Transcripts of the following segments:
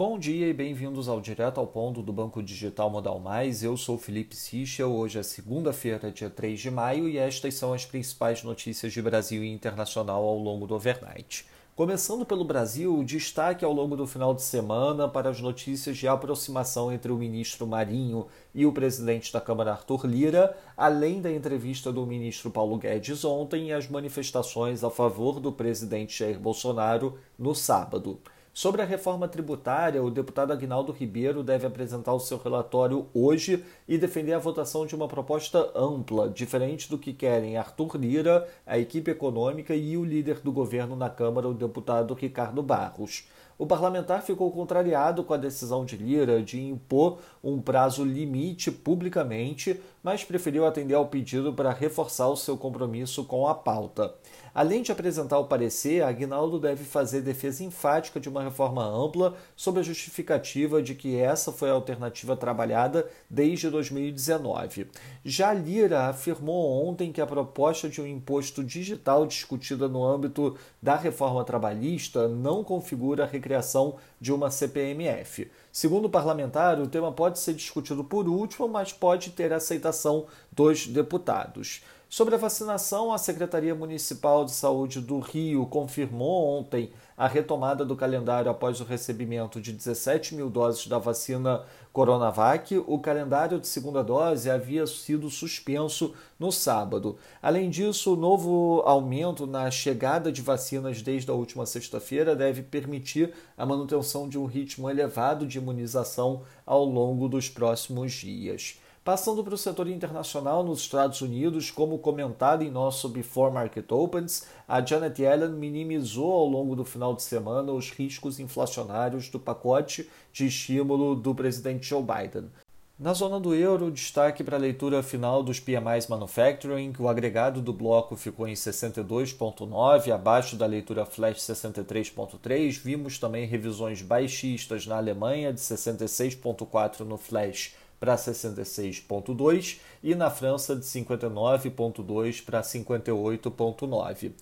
Bom dia e bem-vindos ao Direto ao Ponto do Banco Digital Modal Mais. Eu sou Felipe Sichel. Hoje é segunda-feira, dia 3 de maio, e estas são as principais notícias de Brasil e internacional ao longo do overnight. Começando pelo Brasil, destaque ao longo do final de semana para as notícias de aproximação entre o ministro Marinho e o presidente da Câmara Arthur Lira, além da entrevista do ministro Paulo Guedes ontem e as manifestações a favor do presidente Jair Bolsonaro no sábado. Sobre a reforma tributária, o deputado Agnaldo Ribeiro deve apresentar o seu relatório hoje e defender a votação de uma proposta ampla, diferente do que querem Arthur Lira, a equipe econômica e o líder do governo na Câmara, o deputado Ricardo Barros. O parlamentar ficou contrariado com a decisão de Lira de impor um prazo limite publicamente, mas preferiu atender ao pedido para reforçar o seu compromisso com a pauta. Além de apresentar o parecer, Aguinaldo deve fazer defesa enfática de uma reforma ampla sob a justificativa de que essa foi a alternativa trabalhada desde 2019. Já Lira afirmou ontem que a proposta de um imposto digital discutida no âmbito da reforma trabalhista não configura a recriação de uma CPMF. Segundo o parlamentar, o tema pode ser discutido por último, mas pode ter aceitação dos deputados. Sobre a vacinação, a Secretaria Municipal de Saúde do Rio confirmou ontem a retomada do calendário após o recebimento de 17 mil doses da vacina Coronavac. O calendário de segunda dose havia sido suspenso no sábado. Além disso, o novo aumento na chegada de vacinas desde a última sexta-feira deve permitir a manutenção de um ritmo elevado de imunização ao longo dos próximos dias. Passando para o setor internacional nos Estados Unidos, como comentado em nosso Before Market Opens, a Janet Yellen minimizou ao longo do final de semana os riscos inflacionários do pacote de estímulo do presidente Joe Biden. Na zona do euro, destaque para a leitura final dos PMIs Manufacturing, o agregado do bloco ficou em 62,9, abaixo da leitura flash 63,3. Vimos também revisões baixistas na Alemanha, de 66,4 no flash para 66,2 e na França de 59,2 para 58,9.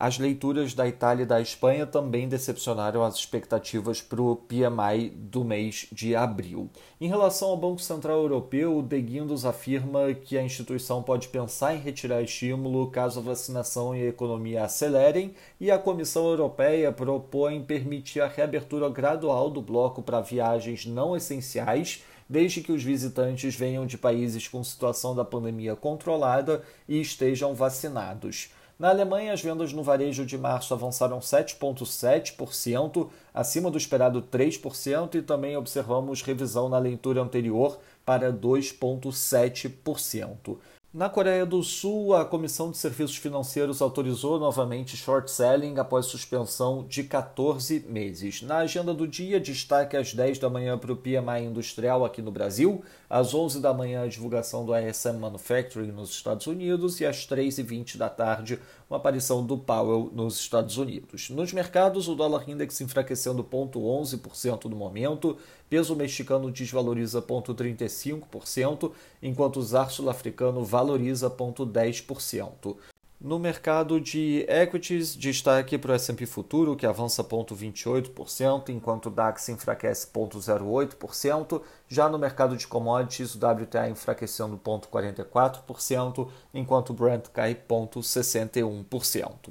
As leituras da Itália e da Espanha também decepcionaram as expectativas para o PMI do mês de abril. Em relação ao Banco Central Europeu, o De Guindos afirma que a instituição pode pensar em retirar estímulo caso a vacinação e a economia acelerem, e a Comissão Europeia propõe permitir a reabertura gradual do bloco para viagens não essenciais desde que os visitantes venham de países com situação da pandemia controlada e estejam vacinados. Na Alemanha, as vendas no varejo de março avançaram 7,7%, acima do esperado 3%, e também observamos revisão na leitura anterior para 2,7%. Na Coreia do Sul, a Comissão de Serviços Financeiros autorizou novamente short selling após suspensão de 14 meses. Na agenda do dia, destaque às 10 da manhã para o PMI industrial aqui no Brasil, às 11 da manhã a divulgação do ASM Manufacturing nos Estados Unidos e às 3h20 da tarde uma aparição do Powell nos Estados Unidos. Nos mercados, o dólar index enfraquecendo 0,11% no momento, peso mexicano desvaloriza 0,35%, enquanto o ZAR sul-africano valoriza 0,10%. No mercado de equities, destaque para o S&P Futuro, que avança 0,28%, enquanto o DAX enfraquece 0,08%. Já no mercado de commodities, o WTA enfraquecendo 0,44%, enquanto o Brent cai 0,61%.